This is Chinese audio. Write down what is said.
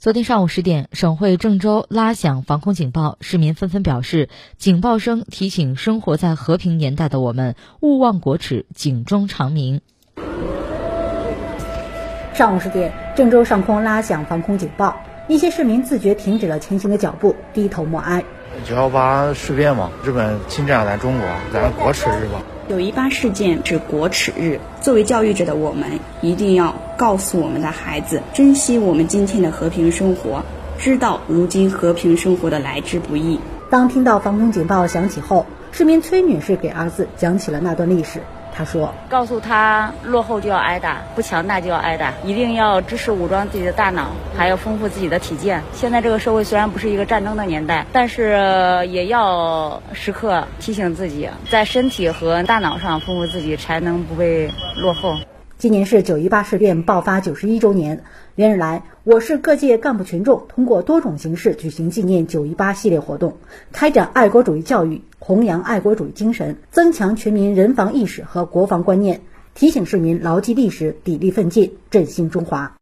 昨天上午十点，省会郑州拉响防空警报，市民纷纷表示，警报声提醒生活在和平年代的我们勿忘国耻，警钟长鸣。上午十点，郑州上空拉响防空警报，一些市民自觉停止了前行的脚步，低头默哀。九幺八事变嘛，日本侵占咱中国，咱国耻日吧。九一八事件是国耻日，作为教育者的我们，一定要告诉我们的孩子，珍惜我们今天的和平生活，知道如今和平生活的来之不易。当听到防空警报响起后，市民崔女士给儿子讲起了那段历史。他说：“告诉他，落后就要挨打，不强大就要挨打，一定要知识武装自己的大脑，还要丰富自己的体健。现在这个社会虽然不是一个战争的年代，但是也要时刻提醒自己，在身体和大脑上丰富自己，才能不被落后。”今年是九一八事变爆发九十一周年，连日来，我市各界干部群众通过多种形式举行纪念九一八系列活动，开展爱国主义教育，弘扬爱国主义精神，增强全民人防意识和国防观念，提醒市民牢记历史，砥砺奋进，振兴中华。